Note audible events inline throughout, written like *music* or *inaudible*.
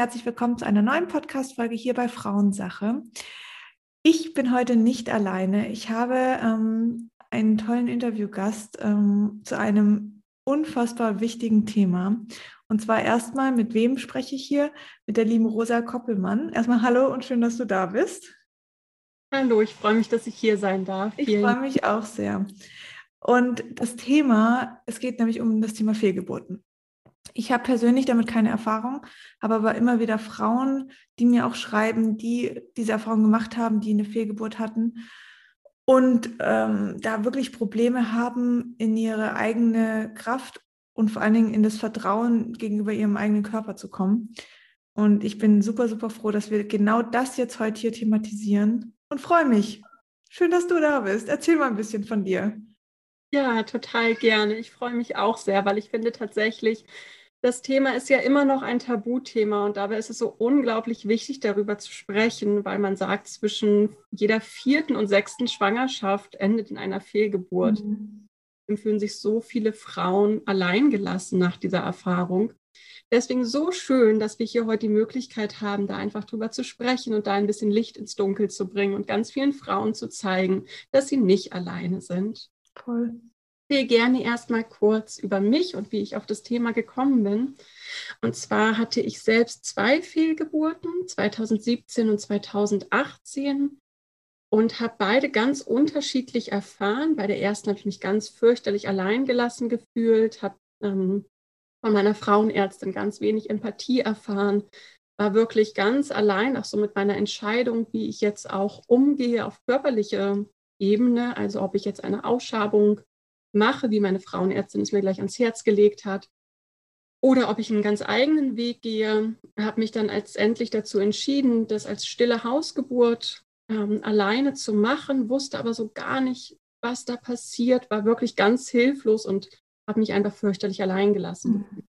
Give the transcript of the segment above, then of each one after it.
herzlich willkommen zu einer neuen Podcast-Folge hier bei Frauensache. Ich bin heute nicht alleine. Ich habe ähm, einen tollen Interviewgast ähm, zu einem unfassbar wichtigen Thema. Und zwar erstmal, mit wem spreche ich hier? Mit der lieben Rosa Koppelmann. Erstmal hallo und schön, dass du da bist. Hallo, ich freue mich, dass ich hier sein darf. Ich freue mich auch sehr. Und das Thema, es geht nämlich um das Thema Fehlgeburten. Ich habe persönlich damit keine Erfahrung, habe aber immer wieder Frauen, die mir auch schreiben, die diese Erfahrung gemacht haben, die eine Fehlgeburt hatten und ähm, da wirklich Probleme haben, in ihre eigene Kraft und vor allen Dingen in das Vertrauen gegenüber ihrem eigenen Körper zu kommen. Und ich bin super, super froh, dass wir genau das jetzt heute hier thematisieren und freue mich. Schön, dass du da bist. Erzähl mal ein bisschen von dir. Ja, total gerne. Ich freue mich auch sehr, weil ich finde tatsächlich, das Thema ist ja immer noch ein Tabuthema und dabei ist es so unglaublich wichtig, darüber zu sprechen, weil man sagt, zwischen jeder vierten und sechsten Schwangerschaft endet in einer Fehlgeburt. Mhm. Fühlen sich so viele Frauen alleingelassen nach dieser Erfahrung. Deswegen so schön, dass wir hier heute die Möglichkeit haben, da einfach drüber zu sprechen und da ein bisschen Licht ins Dunkel zu bringen und ganz vielen Frauen zu zeigen, dass sie nicht alleine sind. Toll erzähle gerne erstmal kurz über mich und wie ich auf das Thema gekommen bin. Und zwar hatte ich selbst zwei Fehlgeburten, 2017 und 2018 und habe beide ganz unterschiedlich erfahren. Bei der ersten habe ich mich ganz fürchterlich alleingelassen gefühlt, habe ähm, von meiner Frauenärztin ganz wenig Empathie erfahren, war wirklich ganz allein, auch so mit meiner Entscheidung, wie ich jetzt auch umgehe auf körperliche Ebene, also ob ich jetzt eine Ausschabung mache, wie meine Frauenärztin es mir gleich ans Herz gelegt hat. Oder ob ich einen ganz eigenen Weg gehe, habe mich dann letztendlich dazu entschieden, das als stille Hausgeburt ähm, alleine zu machen, wusste aber so gar nicht, was da passiert, war wirklich ganz hilflos und habe mich einfach fürchterlich allein gelassen. Mhm.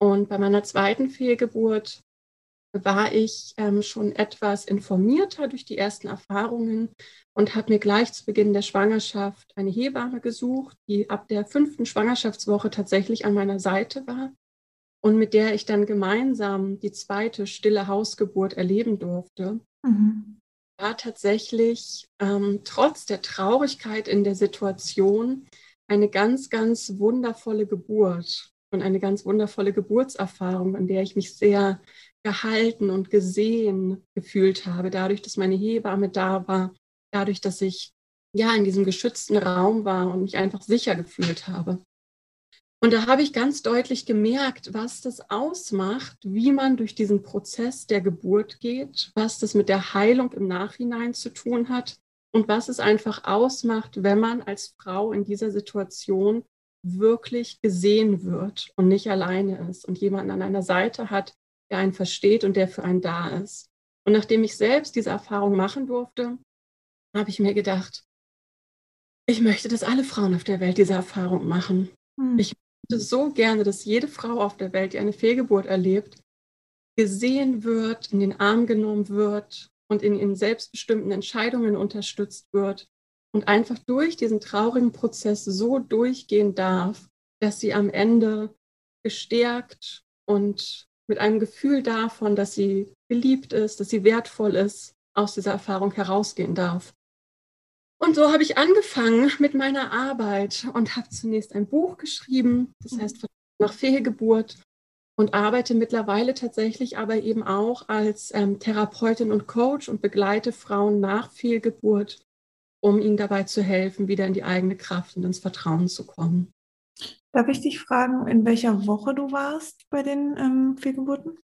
Und bei meiner zweiten Fehlgeburt war ich ähm, schon etwas informierter durch die ersten Erfahrungen und habe mir gleich zu Beginn der Schwangerschaft eine Hebamme gesucht, die ab der fünften Schwangerschaftswoche tatsächlich an meiner Seite war und mit der ich dann gemeinsam die zweite stille Hausgeburt erleben durfte. Mhm. War tatsächlich ähm, trotz der Traurigkeit in der Situation eine ganz, ganz wundervolle Geburt und eine ganz wundervolle Geburtserfahrung, an der ich mich sehr gehalten und gesehen gefühlt habe, dadurch, dass meine Hebamme da war, dadurch, dass ich ja in diesem geschützten Raum war und mich einfach sicher gefühlt habe. Und da habe ich ganz deutlich gemerkt, was das ausmacht, wie man durch diesen Prozess der Geburt geht, was das mit der Heilung im Nachhinein zu tun hat und was es einfach ausmacht, wenn man als Frau in dieser Situation wirklich gesehen wird und nicht alleine ist und jemanden an einer Seite hat, der einen versteht und der für einen da ist. Und nachdem ich selbst diese Erfahrung machen durfte, habe ich mir gedacht, ich möchte, dass alle Frauen auf der Welt diese Erfahrung machen. Hm. Ich möchte so gerne, dass jede Frau auf der Welt, die eine Fehlgeburt erlebt, gesehen wird, in den Arm genommen wird und in ihren selbstbestimmten Entscheidungen unterstützt wird und einfach durch diesen traurigen Prozess so durchgehen darf, dass sie am Ende gestärkt und mit einem Gefühl davon, dass sie geliebt ist, dass sie wertvoll ist, aus dieser Erfahrung herausgehen darf. Und so habe ich angefangen mit meiner Arbeit und habe zunächst ein Buch geschrieben, das mhm. heißt nach Fehlgeburt und arbeite mittlerweile tatsächlich aber eben auch als ähm, Therapeutin und Coach und begleite Frauen nach Fehlgeburt, um ihnen dabei zu helfen, wieder in die eigene Kraft und ins Vertrauen zu kommen. Darf ich dich fragen, in welcher Woche du warst bei den ähm, Fehlgeburten?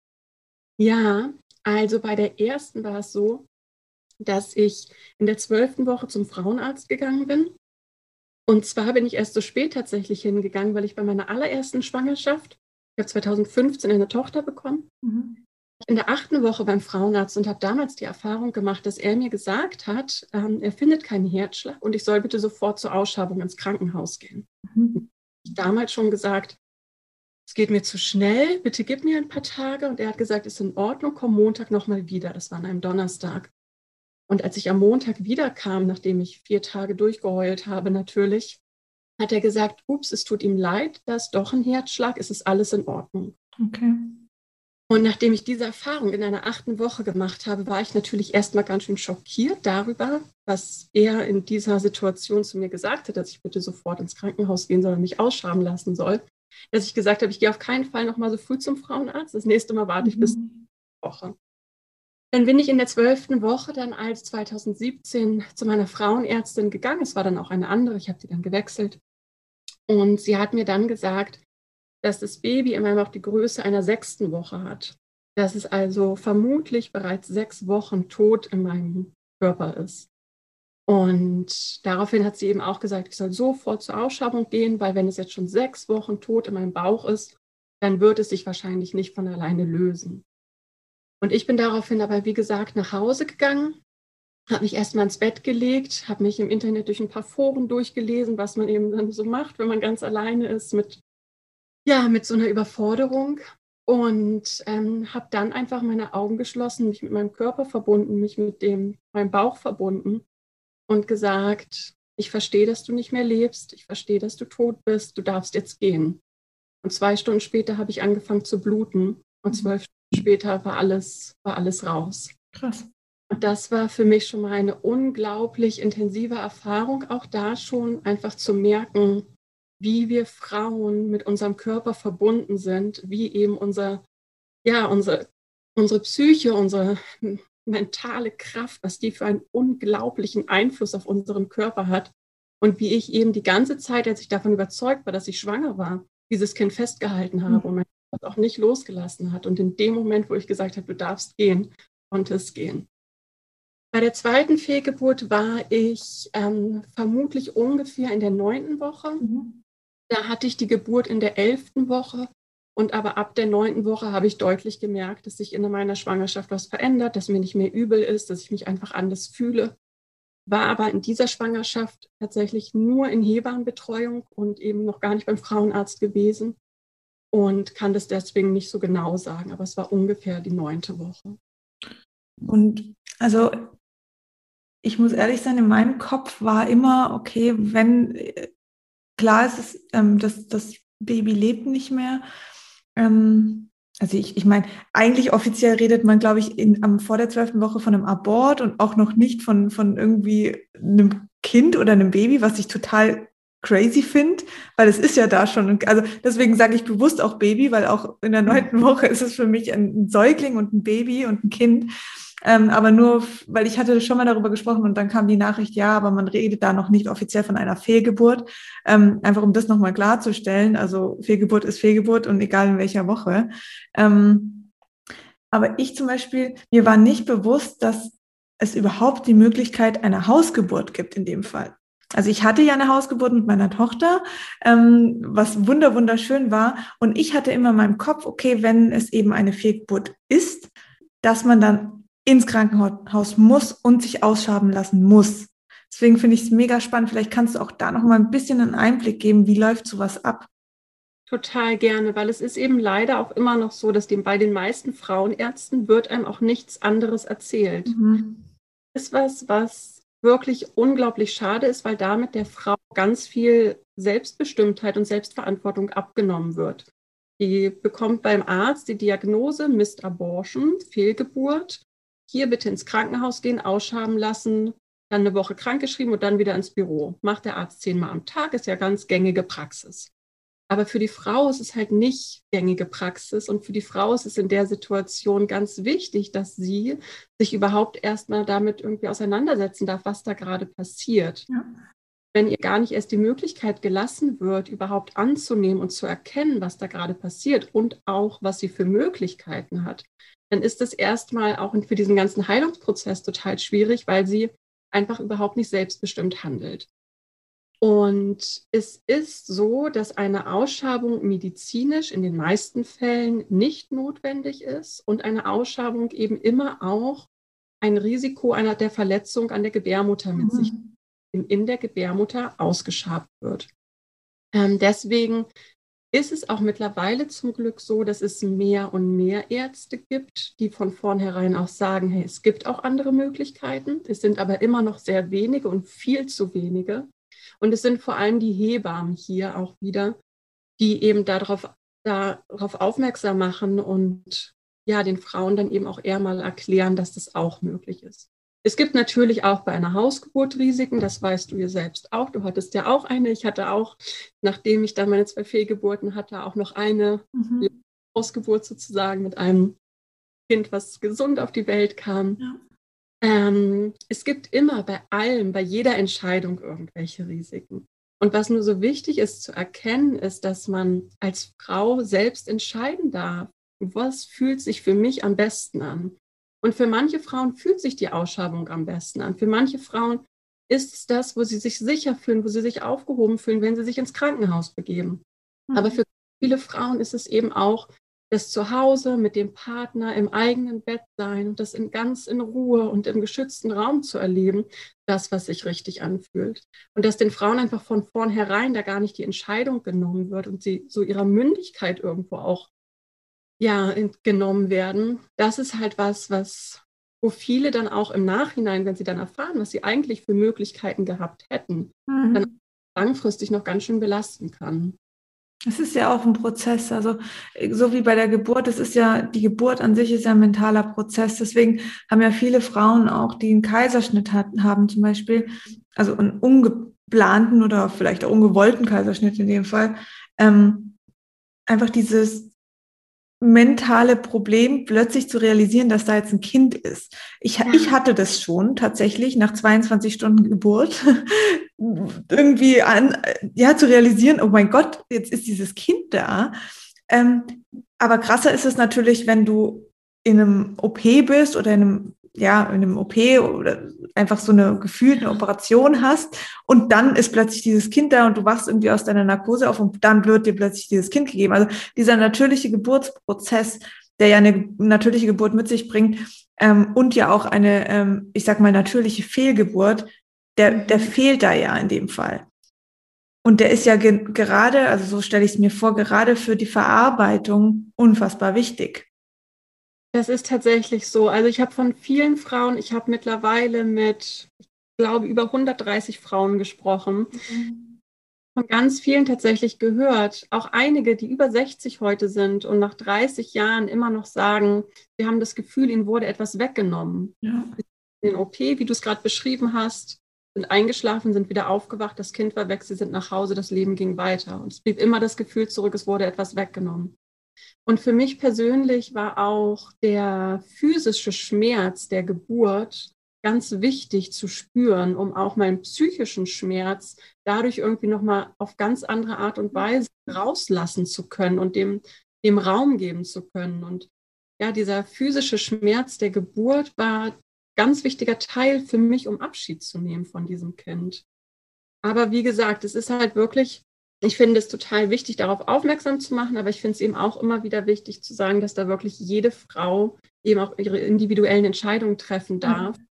Ja, also bei der ersten war es so, dass ich in der zwölften Woche zum Frauenarzt gegangen bin. Und zwar bin ich erst so spät tatsächlich hingegangen, weil ich bei meiner allerersten Schwangerschaft, ich habe 2015 eine Tochter bekommen, mhm. in der achten Woche beim Frauenarzt und habe damals die Erfahrung gemacht, dass er mir gesagt hat, ähm, er findet keinen Herzschlag und ich soll bitte sofort zur Ausschabung ins Krankenhaus gehen. Mhm damals schon gesagt, es geht mir zu schnell, bitte gib mir ein paar Tage. Und er hat gesagt, ist in Ordnung, komm Montag nochmal wieder. Das war an einem Donnerstag. Und als ich am Montag wiederkam, nachdem ich vier Tage durchgeheult habe, natürlich, hat er gesagt, ups, es tut ihm leid, da ist doch ein Herzschlag, es ist alles in Ordnung. Okay. Und nachdem ich diese Erfahrung in einer achten Woche gemacht habe, war ich natürlich erstmal ganz schön schockiert darüber, was er in dieser Situation zu mir gesagt hat, dass ich bitte sofort ins Krankenhaus gehen soll und mich ausschaben lassen soll. Dass ich gesagt habe, ich gehe auf keinen Fall nochmal so früh zum Frauenarzt. Das nächste Mal warte ich mhm. bis Woche. Dann bin ich in der zwölften Woche dann als 2017 zu meiner Frauenärztin gegangen. Es war dann auch eine andere, ich habe die dann gewechselt. Und sie hat mir dann gesagt, dass das Baby immerhin auch die Größe einer sechsten Woche hat. Dass es also vermutlich bereits sechs Wochen tot in meinem Körper ist. Und daraufhin hat sie eben auch gesagt, ich soll sofort zur Ausschabung gehen, weil wenn es jetzt schon sechs Wochen tot in meinem Bauch ist, dann wird es sich wahrscheinlich nicht von alleine lösen. Und ich bin daraufhin aber, wie gesagt, nach Hause gegangen, habe mich erstmal ins Bett gelegt, habe mich im Internet durch ein paar Foren durchgelesen, was man eben dann so macht, wenn man ganz alleine ist mit ja, mit so einer Überforderung und ähm, habe dann einfach meine Augen geschlossen, mich mit meinem Körper verbunden, mich mit dem, meinem Bauch verbunden und gesagt, ich verstehe, dass du nicht mehr lebst, ich verstehe, dass du tot bist, du darfst jetzt gehen. Und zwei Stunden später habe ich angefangen zu bluten und mhm. zwölf Stunden später war alles, war alles raus. Krass. Und das war für mich schon mal eine unglaublich intensive Erfahrung, auch da schon einfach zu merken, wie wir Frauen mit unserem Körper verbunden sind, wie eben unser, ja, unsere, unsere Psyche, unsere *laughs* mentale Kraft, was die für einen unglaublichen Einfluss auf unseren Körper hat. Und wie ich eben die ganze Zeit, als ich davon überzeugt war, dass ich schwanger war, dieses Kind festgehalten habe mhm. und mein Körper auch nicht losgelassen hat. Und in dem Moment, wo ich gesagt habe, du darfst gehen, konnte es gehen. Bei der zweiten Fehlgeburt war ich ähm, vermutlich ungefähr in der neunten Woche. Mhm. Da hatte ich die Geburt in der elften Woche und aber ab der neunten Woche habe ich deutlich gemerkt, dass sich in meiner Schwangerschaft was verändert, dass mir nicht mehr übel ist, dass ich mich einfach anders fühle. War aber in dieser Schwangerschaft tatsächlich nur in Hebammenbetreuung und eben noch gar nicht beim Frauenarzt gewesen und kann das deswegen nicht so genau sagen, aber es war ungefähr die neunte Woche. Und also ich muss ehrlich sein, in meinem Kopf war immer, okay, wenn klar ist es, ähm, dass das Baby lebt nicht mehr. Ähm, also ich, ich meine, eigentlich offiziell redet man, glaube ich, in, am, vor der zwölften Woche von einem Abort und auch noch nicht von, von irgendwie einem Kind oder einem Baby, was ich total crazy finde, weil es ist ja da schon. Also deswegen sage ich bewusst auch Baby, weil auch in der neunten Woche ist es für mich ein Säugling und ein Baby und ein Kind. Ähm, aber nur, weil ich hatte schon mal darüber gesprochen und dann kam die Nachricht, ja, aber man redet da noch nicht offiziell von einer Fehlgeburt. Ähm, einfach um das nochmal klarzustellen. Also Fehlgeburt ist Fehlgeburt und egal in welcher Woche. Ähm, aber ich zum Beispiel, mir war nicht bewusst, dass es überhaupt die Möglichkeit einer Hausgeburt gibt in dem Fall. Also ich hatte ja eine Hausgeburt mit meiner Tochter, ähm, was wunder wunderschön war. Und ich hatte immer in meinem Kopf, okay, wenn es eben eine Fehlgeburt ist, dass man dann ins Krankenhaus muss und sich ausschaben lassen muss. Deswegen finde ich es mega spannend. Vielleicht kannst du auch da noch mal ein bisschen einen Einblick geben, wie läuft sowas ab? Total gerne, weil es ist eben leider auch immer noch so, dass dem, bei den meisten Frauenärzten wird einem auch nichts anderes erzählt. Mhm. Ist was, was wirklich unglaublich schade ist, weil damit der Frau ganz viel Selbstbestimmtheit und Selbstverantwortung abgenommen wird. Die bekommt beim Arzt die Diagnose Missed Abortion, Fehlgeburt hier bitte ins Krankenhaus gehen, ausschaben lassen, dann eine Woche krankgeschrieben und dann wieder ins Büro. Macht der Arzt zehnmal am Tag, ist ja ganz gängige Praxis. Aber für die Frau ist es halt nicht gängige Praxis und für die Frau ist es in der Situation ganz wichtig, dass sie sich überhaupt erstmal damit irgendwie auseinandersetzen darf, was da gerade passiert. Ja. Wenn ihr gar nicht erst die Möglichkeit gelassen wird, überhaupt anzunehmen und zu erkennen, was da gerade passiert und auch, was sie für Möglichkeiten hat, dann ist es erstmal auch für diesen ganzen Heilungsprozess total schwierig, weil sie einfach überhaupt nicht selbstbestimmt handelt. Und es ist so, dass eine Ausschabung medizinisch in den meisten Fällen nicht notwendig ist und eine Ausschabung eben immer auch ein Risiko einer der Verletzung an der Gebärmutter mit mhm. sich in der Gebärmutter ausgeschabt wird. Ähm, deswegen ist es auch mittlerweile zum Glück so, dass es mehr und mehr Ärzte gibt, die von vornherein auch sagen, hey, es gibt auch andere Möglichkeiten. Es sind aber immer noch sehr wenige und viel zu wenige. Und es sind vor allem die Hebammen hier auch wieder, die eben darauf, darauf aufmerksam machen und ja, den Frauen dann eben auch eher mal erklären, dass das auch möglich ist. Es gibt natürlich auch bei einer Hausgeburt Risiken, das weißt du ja selbst auch. Du hattest ja auch eine. Ich hatte auch, nachdem ich dann meine zwei Fehlgeburten hatte, auch noch eine mhm. Hausgeburt sozusagen mit einem Kind, was gesund auf die Welt kam. Ja. Ähm, es gibt immer bei allem, bei jeder Entscheidung irgendwelche Risiken. Und was nur so wichtig ist zu erkennen, ist, dass man als Frau selbst entscheiden darf, was fühlt sich für mich am besten an. Und für manche Frauen fühlt sich die Ausschabung am besten an. Für manche Frauen ist es das, wo sie sich sicher fühlen, wo sie sich aufgehoben fühlen, wenn sie sich ins Krankenhaus begeben. Mhm. Aber für viele Frauen ist es eben auch das Zuhause mit dem Partner im eigenen Bett sein und das in ganz in Ruhe und im geschützten Raum zu erleben, das, was sich richtig anfühlt. Und dass den Frauen einfach von vornherein da gar nicht die Entscheidung genommen wird und sie so ihrer Mündigkeit irgendwo auch ja, genommen werden. Das ist halt was, was, wo viele dann auch im Nachhinein, wenn sie dann erfahren, was sie eigentlich für Möglichkeiten gehabt hätten, mhm. dann langfristig noch ganz schön belasten kann. Es ist ja auch ein Prozess, also so wie bei der Geburt, es ist ja, die Geburt an sich ist ja ein mentaler Prozess. Deswegen haben ja viele Frauen auch, die einen Kaiserschnitt hatten, haben zum Beispiel, also einen ungeplanten oder vielleicht auch ungewollten Kaiserschnitt in dem Fall, ähm, einfach dieses mentale Problem, plötzlich zu realisieren, dass da jetzt ein Kind ist. Ich, ja. ich hatte das schon tatsächlich nach 22 Stunden Geburt *laughs* irgendwie an, ja, zu realisieren, oh mein Gott, jetzt ist dieses Kind da. Ähm, aber krasser ist es natürlich, wenn du in einem OP bist oder in einem ja, in einem OP oder einfach so eine gefühlte Operation hast und dann ist plötzlich dieses Kind da und du wachst irgendwie aus deiner Narkose auf und dann wird dir plötzlich dieses Kind gegeben. Also dieser natürliche Geburtsprozess, der ja eine natürliche Geburt mit sich bringt ähm, und ja auch eine, ähm, ich sag mal, natürliche Fehlgeburt, der, der mhm. fehlt da ja in dem Fall. Und der ist ja ge gerade, also so stelle ich es mir vor, gerade für die Verarbeitung unfassbar wichtig. Das ist tatsächlich so. Also ich habe von vielen Frauen, ich habe mittlerweile mit, ich glaube, über 130 Frauen gesprochen. Mhm. Von ganz vielen tatsächlich gehört. Auch einige, die über 60 heute sind und nach 30 Jahren immer noch sagen, sie haben das Gefühl, ihnen wurde etwas weggenommen. Ja. In den OP, wie du es gerade beschrieben hast, sind eingeschlafen, sind wieder aufgewacht, das Kind war weg, sie sind nach Hause, das Leben ging weiter. Und es blieb immer das Gefühl zurück, es wurde etwas weggenommen. Und für mich persönlich war auch der physische Schmerz der Geburt ganz wichtig zu spüren, um auch meinen psychischen Schmerz dadurch irgendwie nochmal auf ganz andere Art und Weise rauslassen zu können und dem, dem Raum geben zu können. Und ja, dieser physische Schmerz der Geburt war ganz wichtiger Teil für mich, um Abschied zu nehmen von diesem Kind. Aber wie gesagt, es ist halt wirklich ich finde es total wichtig, darauf aufmerksam zu machen, aber ich finde es eben auch immer wieder wichtig zu sagen, dass da wirklich jede Frau eben auch ihre individuellen Entscheidungen treffen darf, mhm.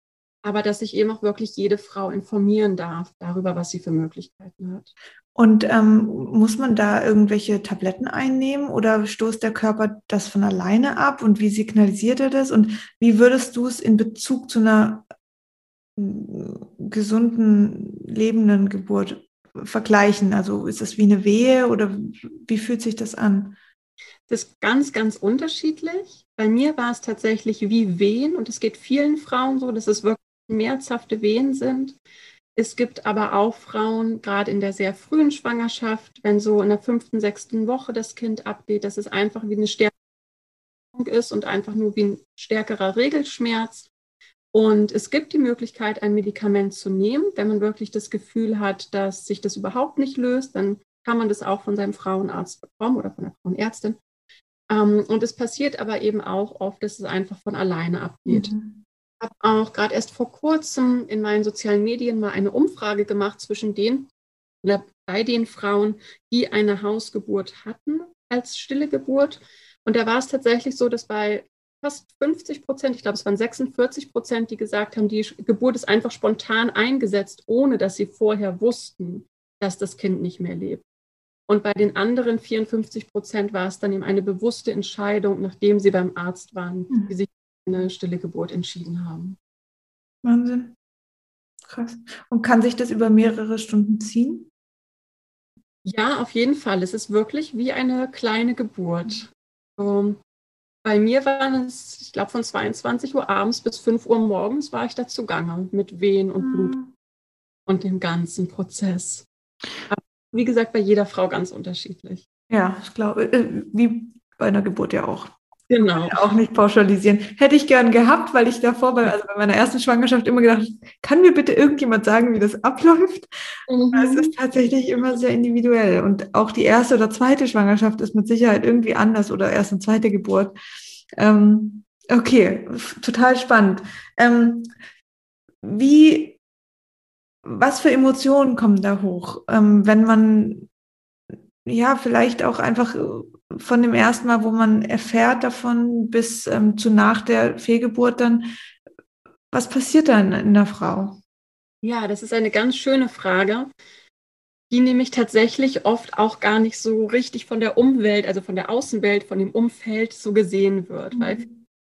aber dass sich eben auch wirklich jede Frau informieren darf darüber, was sie für Möglichkeiten hat. Und ähm, muss man da irgendwelche Tabletten einnehmen oder stoßt der Körper das von alleine ab? Und wie signalisiert er das? Und wie würdest du es in Bezug zu einer mm, gesunden, lebenden Geburt vergleichen? Also ist das wie eine Wehe oder wie fühlt sich das an? Das ist ganz, ganz unterschiedlich. Bei mir war es tatsächlich wie Wehen und es geht vielen Frauen so, dass es wirklich merzhafte Wehen sind. Es gibt aber auch Frauen, gerade in der sehr frühen Schwangerschaft, wenn so in der fünften, sechsten Woche das Kind abgeht, dass es einfach wie eine Stärkung ist und einfach nur wie ein stärkerer Regelschmerz. Und es gibt die Möglichkeit, ein Medikament zu nehmen. Wenn man wirklich das Gefühl hat, dass sich das überhaupt nicht löst, dann kann man das auch von seinem Frauenarzt bekommen oder von der Frauenärztin. Ähm, und es passiert aber eben auch oft, dass es einfach von alleine abgeht. Mhm. Ich habe auch gerade erst vor kurzem in meinen sozialen Medien mal eine Umfrage gemacht zwischen den oder bei den Frauen, die eine Hausgeburt hatten als stille Geburt. Und da war es tatsächlich so, dass bei fast 50 Prozent, ich glaube, es waren 46 Prozent, die gesagt haben, die Geburt ist einfach spontan eingesetzt, ohne dass sie vorher wussten, dass das Kind nicht mehr lebt. Und bei den anderen 54 Prozent war es dann eben eine bewusste Entscheidung, nachdem sie beim Arzt waren, mhm. die sich für eine stille Geburt entschieden haben. Wahnsinn. Krass. Und kann sich das über mehrere Stunden ziehen? Ja, auf jeden Fall. Es ist wirklich wie eine kleine Geburt. So, bei mir waren es, ich glaube, von 22 Uhr abends bis 5 Uhr morgens war ich da zugange mit Wehen und Blut mhm. und dem ganzen Prozess. Aber wie gesagt, bei jeder Frau ganz unterschiedlich. Ja, ich glaube, äh, wie bei einer Geburt ja auch. Genau. Auch nicht pauschalisieren. Hätte ich gern gehabt, weil ich davor bei, also bei meiner ersten Schwangerschaft immer gedacht, kann mir bitte irgendjemand sagen, wie das abläuft? Mhm. Es ist tatsächlich immer sehr individuell. Und auch die erste oder zweite Schwangerschaft ist mit Sicherheit irgendwie anders oder erste und zweite Geburt. Ähm, okay, total spannend. Ähm, wie, was für Emotionen kommen da hoch, ähm, wenn man ja vielleicht auch einfach von dem ersten Mal, wo man erfährt davon, bis ähm, zu nach der Fehlgeburt dann, was passiert dann in der Frau? Ja, das ist eine ganz schöne Frage, die nämlich tatsächlich oft auch gar nicht so richtig von der Umwelt, also von der Außenwelt, von dem Umfeld so gesehen wird, mhm. weil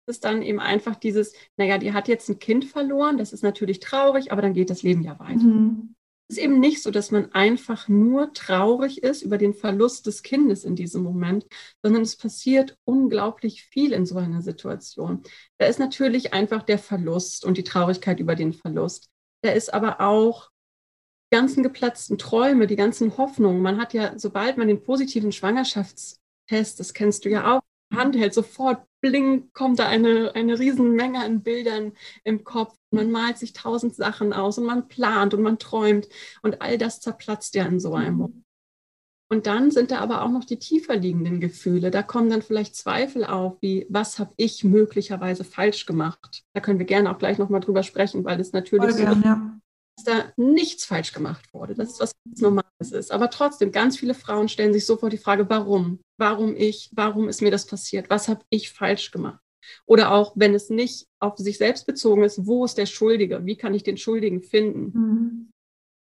es dann eben einfach dieses, naja, die hat jetzt ein Kind verloren, das ist natürlich traurig, aber dann geht das Leben ja weiter. Mhm ist eben nicht so, dass man einfach nur traurig ist über den Verlust des Kindes in diesem Moment, sondern es passiert unglaublich viel in so einer Situation. Da ist natürlich einfach der Verlust und die Traurigkeit über den Verlust. Da ist aber auch die ganzen geplatzten Träume, die ganzen Hoffnungen. Man hat ja, sobald man den positiven Schwangerschaftstest, das kennst du ja auch, Hand sofort bling, kommt da eine, eine Riesenmenge an Bildern im Kopf. Man malt sich tausend Sachen aus und man plant und man träumt und all das zerplatzt ja in so einem Moment. Und dann sind da aber auch noch die tiefer liegenden Gefühle. Da kommen dann vielleicht Zweifel auf, wie was habe ich möglicherweise falsch gemacht? Da können wir gerne auch gleich nochmal drüber sprechen, weil es natürlich so gern, ja dass da nichts falsch gemacht wurde, dass es was ganz Normales ist. Aber trotzdem, ganz viele Frauen stellen sich sofort die Frage, warum? Warum ich? Warum ist mir das passiert? Was habe ich falsch gemacht? Oder auch, wenn es nicht auf sich selbst bezogen ist, wo ist der Schuldige? Wie kann ich den Schuldigen finden? Mhm.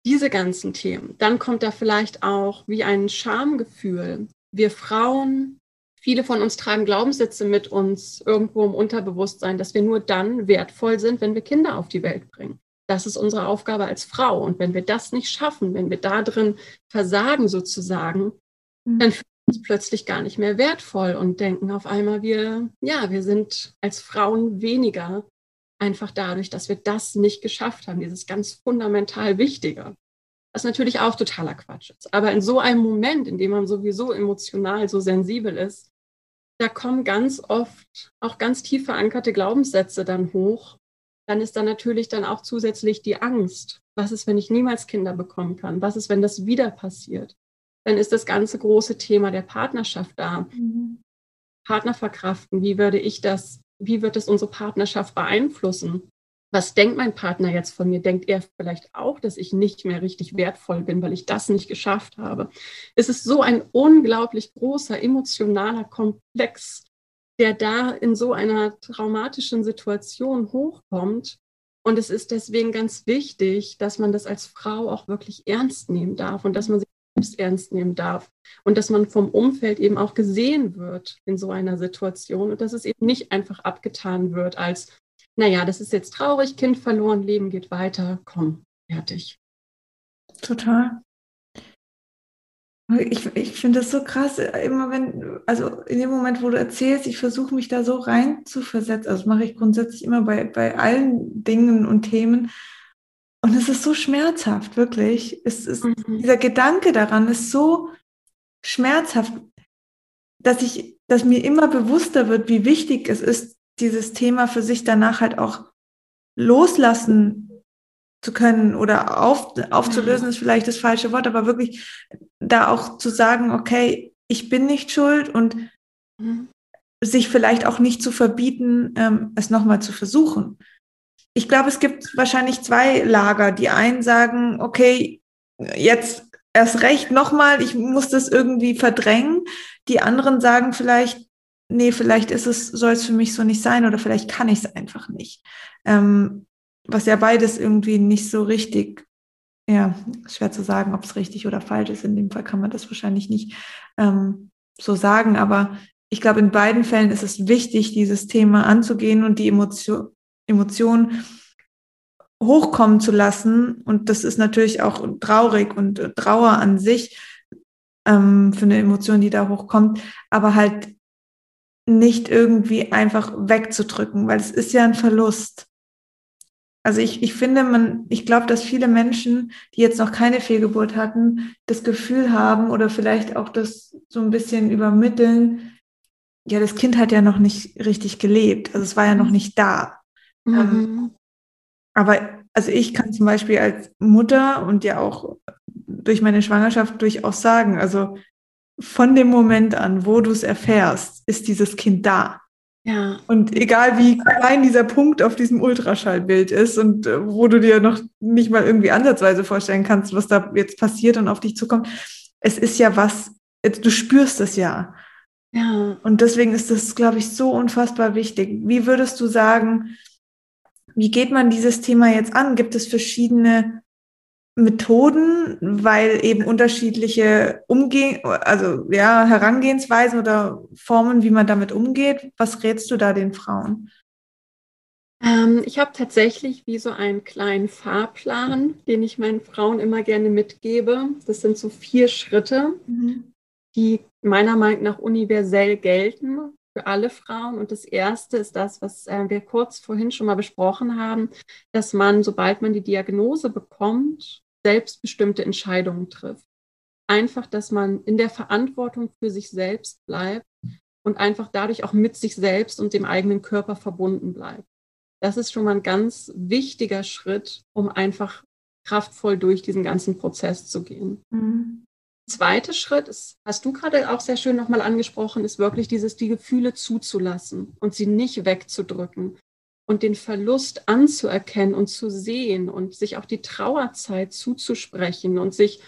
Diese ganzen Themen. Dann kommt da vielleicht auch wie ein Schamgefühl. Wir Frauen, viele von uns tragen Glaubenssätze mit uns irgendwo im Unterbewusstsein, dass wir nur dann wertvoll sind, wenn wir Kinder auf die Welt bringen. Das ist unsere Aufgabe als Frau. Und wenn wir das nicht schaffen, wenn wir da drin versagen sozusagen, mhm. dann fühlen wir uns plötzlich gar nicht mehr wertvoll und denken auf einmal, wir, ja, wir sind als Frauen weniger, einfach dadurch, dass wir das nicht geschafft haben, dieses ganz fundamental Wichtige. Was natürlich auch totaler Quatsch ist. Aber in so einem Moment, in dem man sowieso emotional so sensibel ist, da kommen ganz oft auch ganz tief verankerte Glaubenssätze dann hoch, dann ist da natürlich dann auch zusätzlich die Angst. Was ist, wenn ich niemals Kinder bekommen kann? Was ist, wenn das wieder passiert? Dann ist das ganze große Thema der Partnerschaft da. Mhm. Partner verkraften, wie würde ich das, wie wird es unsere Partnerschaft beeinflussen? Was denkt mein Partner jetzt von mir? Denkt er vielleicht auch, dass ich nicht mehr richtig wertvoll bin, weil ich das nicht geschafft habe? Es ist so ein unglaublich großer emotionaler Komplex, der da in so einer traumatischen Situation hochkommt. Und es ist deswegen ganz wichtig, dass man das als Frau auch wirklich ernst nehmen darf und dass man sich selbst ernst nehmen darf und dass man vom Umfeld eben auch gesehen wird in so einer Situation und dass es eben nicht einfach abgetan wird als, naja, das ist jetzt traurig, Kind verloren, Leben geht weiter, komm, fertig. Total. Ich, ich finde das so krass, immer wenn, also in dem Moment, wo du erzählst, ich versuche mich da so rein zu versetzen. Also das mache ich grundsätzlich immer bei, bei allen Dingen und Themen. Und es ist so schmerzhaft, wirklich. Es ist, mhm. Dieser Gedanke daran ist so schmerzhaft, dass ich, dass mir immer bewusster wird, wie wichtig es ist, dieses Thema für sich danach halt auch loslassen zu können oder auf, aufzulösen, ist vielleicht das falsche Wort, aber wirklich da auch zu sagen, okay, ich bin nicht schuld und mhm. sich vielleicht auch nicht zu verbieten, ähm, es nochmal zu versuchen. Ich glaube, es gibt wahrscheinlich zwei Lager. Die einen sagen, okay, jetzt erst recht nochmal, ich muss das irgendwie verdrängen. Die anderen sagen vielleicht, nee, vielleicht ist es, soll es für mich so nicht sein oder vielleicht kann ich es einfach nicht. Ähm, was ja beides irgendwie nicht so richtig, ja, schwer zu sagen, ob es richtig oder falsch ist. In dem Fall kann man das wahrscheinlich nicht ähm, so sagen, aber ich glaube, in beiden Fällen ist es wichtig, dieses Thema anzugehen und die Emotion, Emotion hochkommen zu lassen. Und das ist natürlich auch traurig und Trauer an sich ähm, für eine Emotion, die da hochkommt, aber halt nicht irgendwie einfach wegzudrücken, weil es ist ja ein Verlust. Also ich, ich finde, man, ich glaube, dass viele Menschen, die jetzt noch keine Fehlgeburt hatten, das Gefühl haben oder vielleicht auch das so ein bisschen übermitteln, ja, das Kind hat ja noch nicht richtig gelebt. Also es war ja noch nicht da. Mhm. Ähm, aber also ich kann zum Beispiel als Mutter und ja auch durch meine Schwangerschaft durchaus sagen, also von dem Moment an, wo du es erfährst, ist dieses Kind da. Ja. Und egal wie klein dieser Punkt auf diesem Ultraschallbild ist und äh, wo du dir noch nicht mal irgendwie ansatzweise vorstellen kannst, was da jetzt passiert und auf dich zukommt, es ist ja was, du spürst es ja. Ja. Und deswegen ist das, glaube ich, so unfassbar wichtig. Wie würdest du sagen, wie geht man dieses Thema jetzt an? Gibt es verschiedene Methoden, weil eben unterschiedliche Umgehen, also ja, Herangehensweisen oder Formen, wie man damit umgeht? Was rätst du da den Frauen? Ähm, ich habe tatsächlich wie so einen kleinen Fahrplan, den ich meinen Frauen immer gerne mitgebe. Das sind so vier Schritte, mhm. die meiner Meinung nach universell gelten für alle Frauen. Und das erste ist das, was äh, wir kurz vorhin schon mal besprochen haben, dass man, sobald man die Diagnose bekommt, selbstbestimmte Entscheidungen trifft. Einfach, dass man in der Verantwortung für sich selbst bleibt und einfach dadurch auch mit sich selbst und dem eigenen Körper verbunden bleibt. Das ist schon mal ein ganz wichtiger Schritt, um einfach kraftvoll durch diesen ganzen Prozess zu gehen. Mhm zweite Schritt ist, hast du gerade auch sehr schön nochmal angesprochen, ist wirklich dieses, die Gefühle zuzulassen und sie nicht wegzudrücken und den Verlust anzuerkennen und zu sehen und sich auch die Trauerzeit zuzusprechen und sich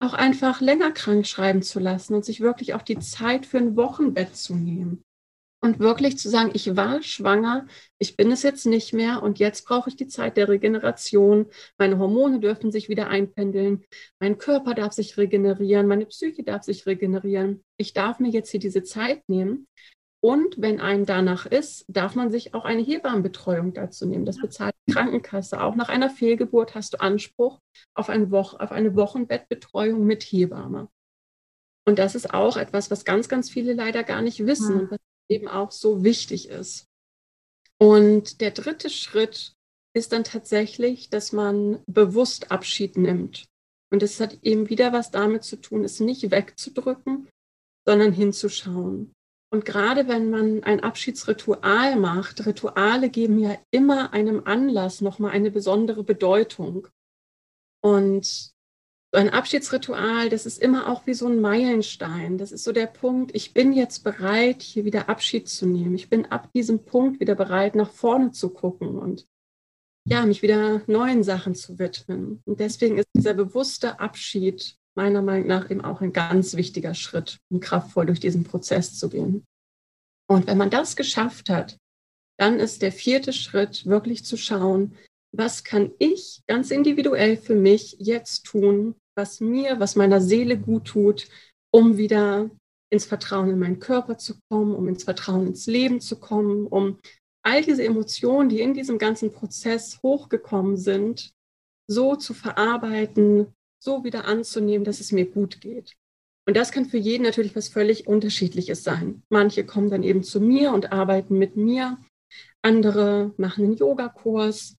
auch einfach länger krank schreiben zu lassen und sich wirklich auch die Zeit für ein Wochenbett zu nehmen und wirklich zu sagen, ich war schwanger, ich bin es jetzt nicht mehr und jetzt brauche ich die Zeit der Regeneration. Meine Hormone dürfen sich wieder einpendeln, mein Körper darf sich regenerieren, meine Psyche darf sich regenerieren. Ich darf mir jetzt hier diese Zeit nehmen. Und wenn einem danach ist, darf man sich auch eine Hebammenbetreuung dazu nehmen. Das bezahlt die Krankenkasse. Auch nach einer Fehlgeburt hast du Anspruch auf, ein Wo auf eine Wochenbettbetreuung mit Hebamme. Und das ist auch etwas, was ganz, ganz viele leider gar nicht wissen und was eben auch so wichtig ist. Und der dritte Schritt ist dann tatsächlich, dass man bewusst Abschied nimmt. Und es hat eben wieder was damit zu tun, es nicht wegzudrücken, sondern hinzuschauen. Und gerade wenn man ein Abschiedsritual macht, Rituale geben ja immer einem Anlass nochmal eine besondere Bedeutung. Und so ein Abschiedsritual, das ist immer auch wie so ein Meilenstein. Das ist so der Punkt, ich bin jetzt bereit, hier wieder Abschied zu nehmen. Ich bin ab diesem Punkt wieder bereit, nach vorne zu gucken und ja, mich wieder neuen Sachen zu widmen. Und deswegen ist dieser bewusste Abschied meiner Meinung nach eben auch ein ganz wichtiger Schritt, um kraftvoll durch diesen Prozess zu gehen. Und wenn man das geschafft hat, dann ist der vierte Schritt wirklich zu schauen, was kann ich ganz individuell für mich jetzt tun, was mir, was meiner Seele gut tut, um wieder ins Vertrauen in meinen Körper zu kommen, um ins Vertrauen ins Leben zu kommen, um all diese Emotionen, die in diesem ganzen Prozess hochgekommen sind, so zu verarbeiten, so wieder anzunehmen, dass es mir gut geht. Und das kann für jeden natürlich was völlig Unterschiedliches sein. Manche kommen dann eben zu mir und arbeiten mit mir. Andere machen einen Yogakurs.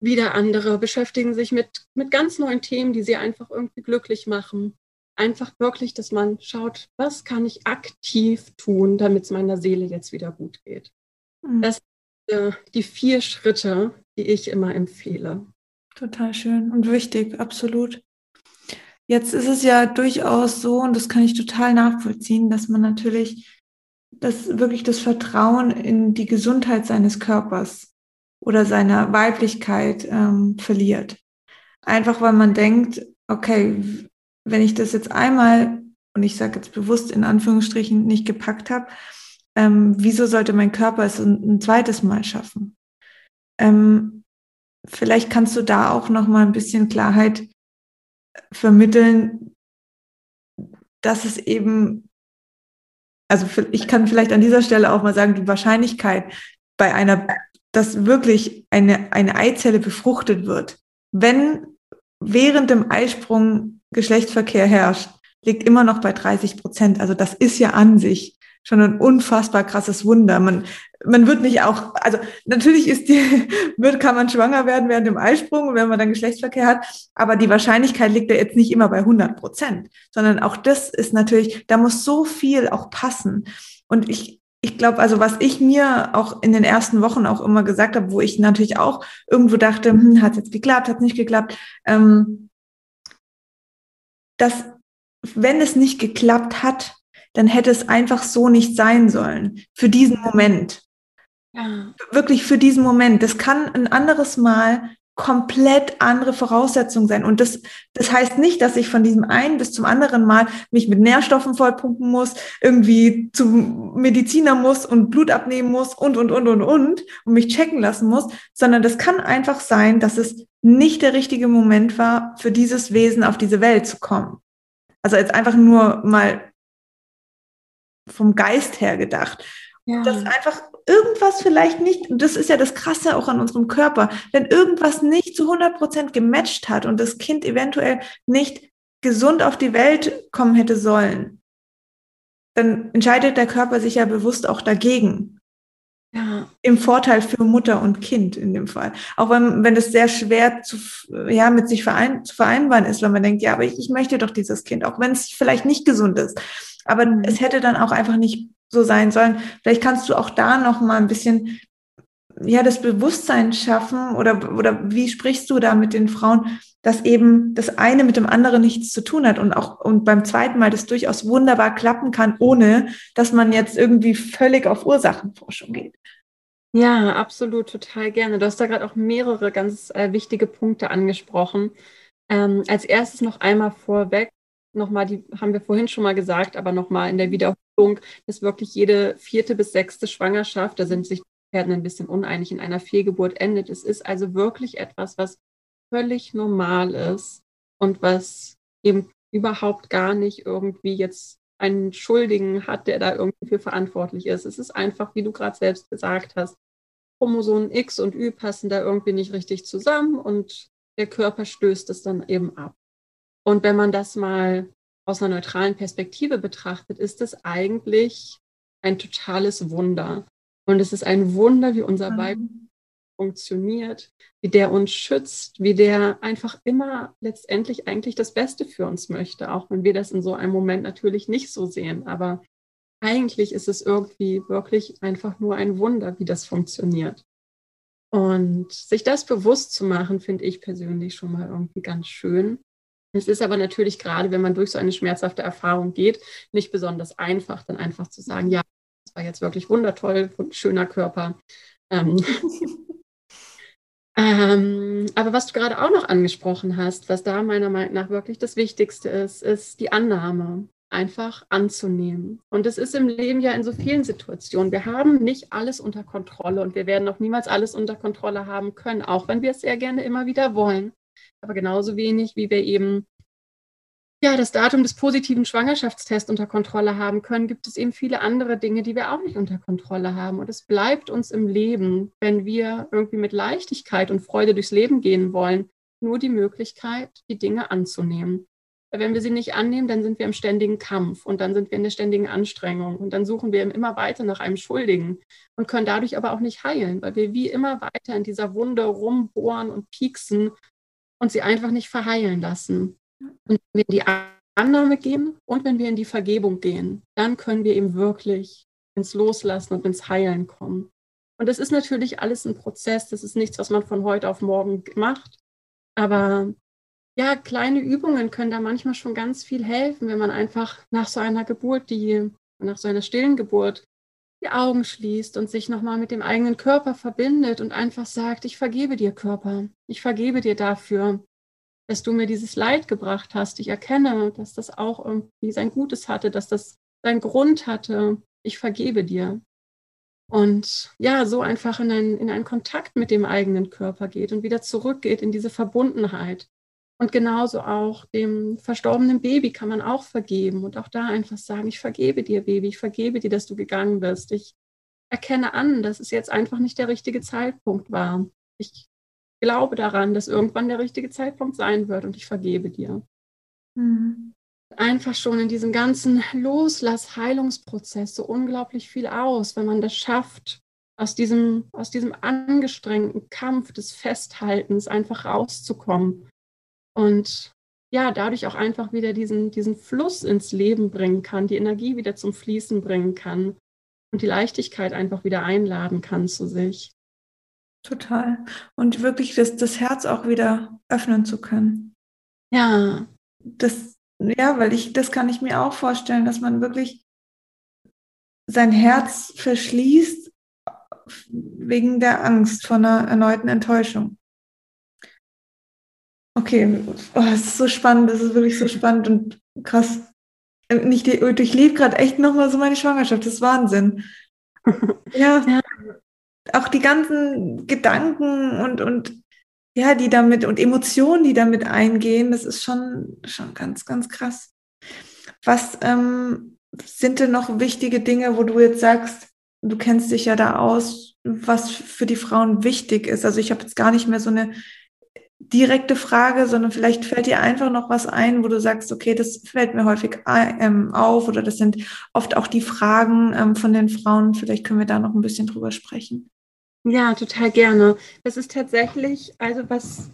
Wieder andere beschäftigen sich mit, mit ganz neuen Themen, die sie einfach irgendwie glücklich machen. Einfach wirklich, dass man schaut, was kann ich aktiv tun, damit es meiner Seele jetzt wieder gut geht. Mhm. Das sind äh, die vier Schritte, die ich immer empfehle. Total schön und wichtig, absolut. Jetzt ist es ja durchaus so, und das kann ich total nachvollziehen, dass man natürlich das wirklich das Vertrauen in die Gesundheit seines Körpers oder seiner Weiblichkeit ähm, verliert. Einfach weil man denkt, okay, wenn ich das jetzt einmal, und ich sage jetzt bewusst in Anführungsstrichen, nicht gepackt habe, ähm, wieso sollte mein Körper es ein, ein zweites Mal schaffen? Ähm, vielleicht kannst du da auch noch mal ein bisschen Klarheit vermitteln, dass es eben, also ich kann vielleicht an dieser Stelle auch mal sagen, die Wahrscheinlichkeit bei einer dass wirklich eine, eine Eizelle befruchtet wird, wenn während dem Eisprung Geschlechtsverkehr herrscht, liegt immer noch bei 30 Prozent. Also das ist ja an sich schon ein unfassbar krasses Wunder. Man, man wird nicht auch, also natürlich ist die, *laughs* wird, kann man schwanger werden während dem Eisprung, wenn man dann Geschlechtsverkehr hat, aber die Wahrscheinlichkeit liegt ja jetzt nicht immer bei 100 Prozent, sondern auch das ist natürlich, da muss so viel auch passen. Und ich, ich glaube, also was ich mir auch in den ersten Wochen auch immer gesagt habe, wo ich natürlich auch irgendwo dachte, hm, hat es jetzt geklappt, hat es nicht geklappt, ähm, dass wenn es nicht geklappt hat, dann hätte es einfach so nicht sein sollen für diesen Moment. Ja. Wirklich für diesen Moment. Das kann ein anderes Mal komplett andere Voraussetzungen sein. Und das, das heißt nicht, dass ich von diesem einen bis zum anderen Mal mich mit Nährstoffen vollpumpen muss, irgendwie zum Mediziner muss und Blut abnehmen muss und, und, und, und, und, und mich checken lassen muss, sondern das kann einfach sein, dass es nicht der richtige Moment war, für dieses Wesen auf diese Welt zu kommen. Also jetzt einfach nur mal vom Geist her gedacht. Ja. Dass einfach irgendwas vielleicht nicht, das ist ja das Krasse auch an unserem Körper, wenn irgendwas nicht zu 100 Prozent gematcht hat und das Kind eventuell nicht gesund auf die Welt kommen hätte sollen, dann entscheidet der Körper sich ja bewusst auch dagegen. Ja. Im Vorteil für Mutter und Kind in dem Fall. Auch wenn, wenn es sehr schwer zu, ja, mit sich verein, zu vereinbaren ist, wenn man denkt, ja, aber ich, ich möchte doch dieses Kind, auch wenn es vielleicht nicht gesund ist. Aber mhm. es hätte dann auch einfach nicht so sein sollen. Vielleicht kannst du auch da noch mal ein bisschen ja das Bewusstsein schaffen oder oder wie sprichst du da mit den Frauen, dass eben das eine mit dem anderen nichts zu tun hat und auch und beim zweiten Mal das durchaus wunderbar klappen kann, ohne dass man jetzt irgendwie völlig auf Ursachenforschung geht. Ja, absolut, total gerne. Du hast da gerade auch mehrere ganz äh, wichtige Punkte angesprochen. Ähm, als erstes noch einmal vorweg, nochmal, die haben wir vorhin schon mal gesagt, aber nochmal in der Wiederholung, dass wirklich jede vierte bis sechste Schwangerschaft, da sind sich Pferden ein bisschen uneinig, in einer Fehlgeburt endet. Es ist also wirklich etwas, was völlig normal ist und was eben überhaupt gar nicht irgendwie jetzt einen Schuldigen hat, der da irgendwie für verantwortlich ist. Es ist einfach, wie du gerade selbst gesagt hast, Chromosomen X und Y passen da irgendwie nicht richtig zusammen und der Körper stößt es dann eben ab. Und wenn man das mal aus einer neutralen Perspektive betrachtet, ist es eigentlich ein totales Wunder. Und es ist ein Wunder, wie unser Weib funktioniert, wie der uns schützt, wie der einfach immer letztendlich eigentlich das Beste für uns möchte, auch wenn wir das in so einem Moment natürlich nicht so sehen. Aber eigentlich ist es irgendwie wirklich einfach nur ein Wunder, wie das funktioniert. Und sich das bewusst zu machen, finde ich persönlich schon mal irgendwie ganz schön. Es ist aber natürlich gerade, wenn man durch so eine schmerzhafte Erfahrung geht, nicht besonders einfach, dann einfach zu sagen, ja, das war jetzt wirklich wundertoll, schöner Körper. Ähm, *laughs* ähm, aber was du gerade auch noch angesprochen hast, was da meiner Meinung nach wirklich das Wichtigste ist, ist die Annahme einfach anzunehmen. Und es ist im Leben ja in so vielen Situationen. Wir haben nicht alles unter Kontrolle und wir werden auch niemals alles unter Kontrolle haben können, auch wenn wir es sehr gerne immer wieder wollen aber genauso wenig, wie wir eben ja, das Datum des positiven Schwangerschaftstests unter Kontrolle haben können, gibt es eben viele andere Dinge, die wir auch nicht unter Kontrolle haben. Und es bleibt uns im Leben, wenn wir irgendwie mit Leichtigkeit und Freude durchs Leben gehen wollen, nur die Möglichkeit, die Dinge anzunehmen. Wenn wir sie nicht annehmen, dann sind wir im ständigen Kampf und dann sind wir in der ständigen Anstrengung und dann suchen wir immer weiter nach einem Schuldigen und können dadurch aber auch nicht heilen, weil wir wie immer weiter in dieser Wunde rumbohren und pieksen und sie einfach nicht verheilen lassen. Und wenn wir in die Annahme gehen und wenn wir in die Vergebung gehen, dann können wir eben wirklich ins Loslassen und ins Heilen kommen. Und das ist natürlich alles ein Prozess, das ist nichts, was man von heute auf morgen macht. Aber ja, kleine Übungen können da manchmal schon ganz viel helfen, wenn man einfach nach so einer Geburt, die, nach so einer stillen Geburt, die Augen schließt und sich nochmal mit dem eigenen Körper verbindet und einfach sagt, ich vergebe dir Körper, ich vergebe dir dafür, dass du mir dieses Leid gebracht hast. Ich erkenne, dass das auch irgendwie sein Gutes hatte, dass das seinen Grund hatte. Ich vergebe dir. Und ja, so einfach in einen, in einen Kontakt mit dem eigenen Körper geht und wieder zurückgeht in diese Verbundenheit. Und genauso auch dem verstorbenen Baby kann man auch vergeben und auch da einfach sagen, ich vergebe dir, Baby, ich vergebe dir, dass du gegangen bist. Ich erkenne an, dass es jetzt einfach nicht der richtige Zeitpunkt war. Ich glaube daran, dass irgendwann der richtige Zeitpunkt sein wird und ich vergebe dir. Mhm. einfach schon in diesem ganzen Loslass-Heilungsprozess so unglaublich viel aus, wenn man das schafft, aus diesem, aus diesem angestrengten Kampf des Festhaltens einfach rauszukommen und ja, dadurch auch einfach wieder diesen, diesen Fluss ins Leben bringen kann, die Energie wieder zum Fließen bringen kann und die Leichtigkeit einfach wieder einladen kann zu sich. Total. Und wirklich das, das Herz auch wieder öffnen zu können. Ja. Das, ja, weil ich, das kann ich mir auch vorstellen, dass man wirklich sein Herz verschließt wegen der Angst vor einer erneuten Enttäuschung. Okay, oh, es ist so spannend, es ist wirklich so spannend und krass. Ich durchlebe gerade echt nochmal so meine Schwangerschaft, das ist Wahnsinn. *laughs* ja, ja, auch die ganzen Gedanken und, und ja, die damit und Emotionen, die damit eingehen, das ist schon, schon ganz, ganz krass. Was ähm, sind denn noch wichtige Dinge, wo du jetzt sagst, du kennst dich ja da aus, was für die Frauen wichtig ist? Also ich habe jetzt gar nicht mehr so eine direkte Frage, sondern vielleicht fällt dir einfach noch was ein, wo du sagst, okay, das fällt mir häufig ähm, auf oder das sind oft auch die Fragen ähm, von den Frauen. Vielleicht können wir da noch ein bisschen drüber sprechen. Ja, total gerne. Das ist tatsächlich, also was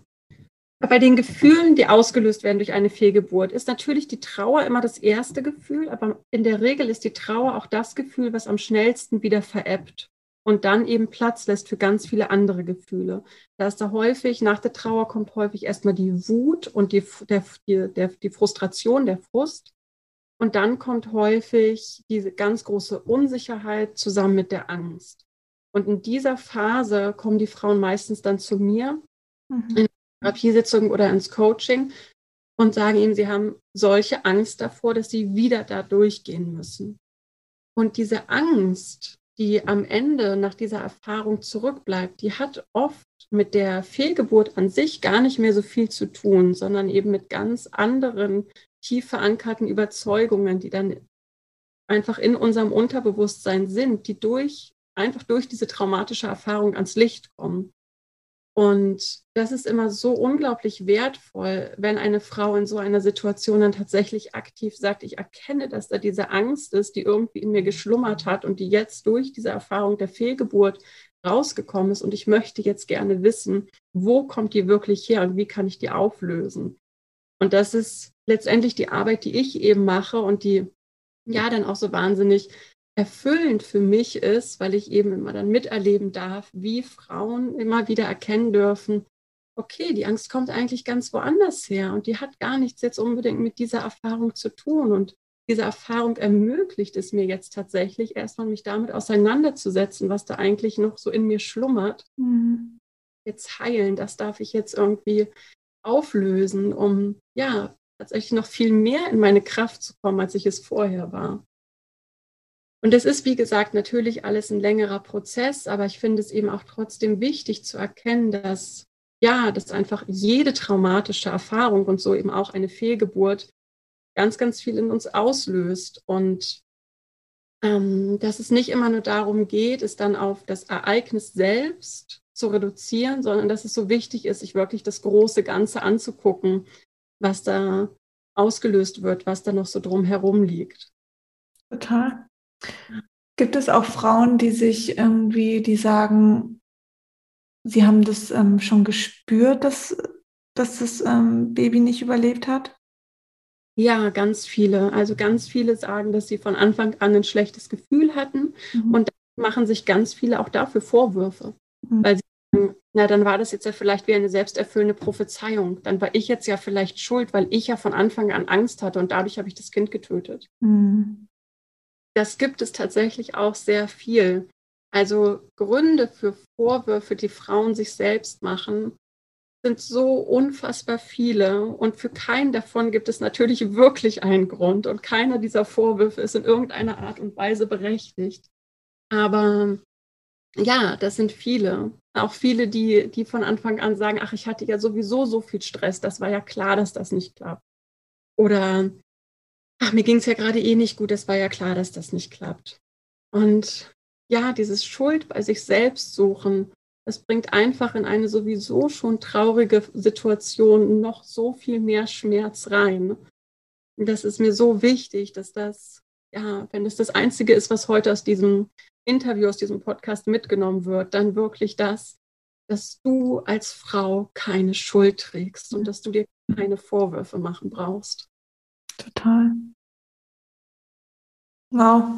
bei den Gefühlen, die ausgelöst werden durch eine Fehlgeburt, ist natürlich die Trauer immer das erste Gefühl, aber in der Regel ist die Trauer auch das Gefühl, was am schnellsten wieder verebbt und dann eben Platz lässt für ganz viele andere Gefühle. Da ist da häufig, nach der Trauer kommt häufig erstmal die Wut und die, der, die, der, die Frustration, der Frust. Und dann kommt häufig diese ganz große Unsicherheit zusammen mit der Angst. Und in dieser Phase kommen die Frauen meistens dann zu mir mhm. in Therapiesitzungen oder ins Coaching und sagen ihm, sie haben solche Angst davor, dass sie wieder da durchgehen müssen. Und diese Angst, die am Ende nach dieser Erfahrung zurückbleibt, die hat oft mit der Fehlgeburt an sich gar nicht mehr so viel zu tun, sondern eben mit ganz anderen tief verankerten Überzeugungen, die dann einfach in unserem Unterbewusstsein sind, die durch einfach durch diese traumatische Erfahrung ans Licht kommen. Und das ist immer so unglaublich wertvoll, wenn eine Frau in so einer Situation dann tatsächlich aktiv sagt, ich erkenne, dass da diese Angst ist, die irgendwie in mir geschlummert hat und die jetzt durch diese Erfahrung der Fehlgeburt rausgekommen ist. Und ich möchte jetzt gerne wissen, wo kommt die wirklich her und wie kann ich die auflösen? Und das ist letztendlich die Arbeit, die ich eben mache und die ja dann auch so wahnsinnig erfüllend für mich ist, weil ich eben immer dann miterleben darf, wie Frauen immer wieder erkennen dürfen, okay, die Angst kommt eigentlich ganz woanders her und die hat gar nichts jetzt unbedingt mit dieser Erfahrung zu tun. Und diese Erfahrung ermöglicht es mir jetzt tatsächlich, erstmal mich damit auseinanderzusetzen, was da eigentlich noch so in mir schlummert. Mhm. Jetzt heilen, das darf ich jetzt irgendwie auflösen, um ja tatsächlich noch viel mehr in meine Kraft zu kommen, als ich es vorher war. Und es ist, wie gesagt, natürlich alles ein längerer Prozess, aber ich finde es eben auch trotzdem wichtig zu erkennen, dass ja, dass einfach jede traumatische Erfahrung und so eben auch eine Fehlgeburt ganz, ganz viel in uns auslöst und ähm, dass es nicht immer nur darum geht, es dann auf das Ereignis selbst zu reduzieren, sondern dass es so wichtig ist, sich wirklich das große Ganze anzugucken, was da ausgelöst wird, was da noch so drumherum liegt. Total. Gibt es auch Frauen, die sich irgendwie, die sagen, sie haben das ähm, schon gespürt, dass, dass das ähm, Baby nicht überlebt hat? Ja, ganz viele. Also ganz viele sagen, dass sie von Anfang an ein schlechtes Gefühl hatten mhm. und machen sich ganz viele auch dafür Vorwürfe, mhm. weil sie sagen, na, dann war das jetzt ja vielleicht wie eine selbsterfüllende Prophezeiung. Dann war ich jetzt ja vielleicht schuld, weil ich ja von Anfang an Angst hatte und dadurch habe ich das Kind getötet. Mhm das gibt es tatsächlich auch sehr viel. Also Gründe für Vorwürfe, die Frauen sich selbst machen, sind so unfassbar viele und für keinen davon gibt es natürlich wirklich einen Grund und keiner dieser Vorwürfe ist in irgendeiner Art und Weise berechtigt. Aber ja, das sind viele. Auch viele, die, die von Anfang an sagen, ach, ich hatte ja sowieso so viel Stress, das war ja klar, dass das nicht klappt. Oder ach, mir ging es ja gerade eh nicht gut, es war ja klar, dass das nicht klappt. Und ja, dieses Schuld bei sich selbst suchen, das bringt einfach in eine sowieso schon traurige Situation noch so viel mehr Schmerz rein. Das ist mir so wichtig, dass das, ja, wenn es das Einzige ist, was heute aus diesem Interview, aus diesem Podcast mitgenommen wird, dann wirklich das, dass du als Frau keine Schuld trägst und dass du dir keine Vorwürfe machen brauchst. Total. Wow.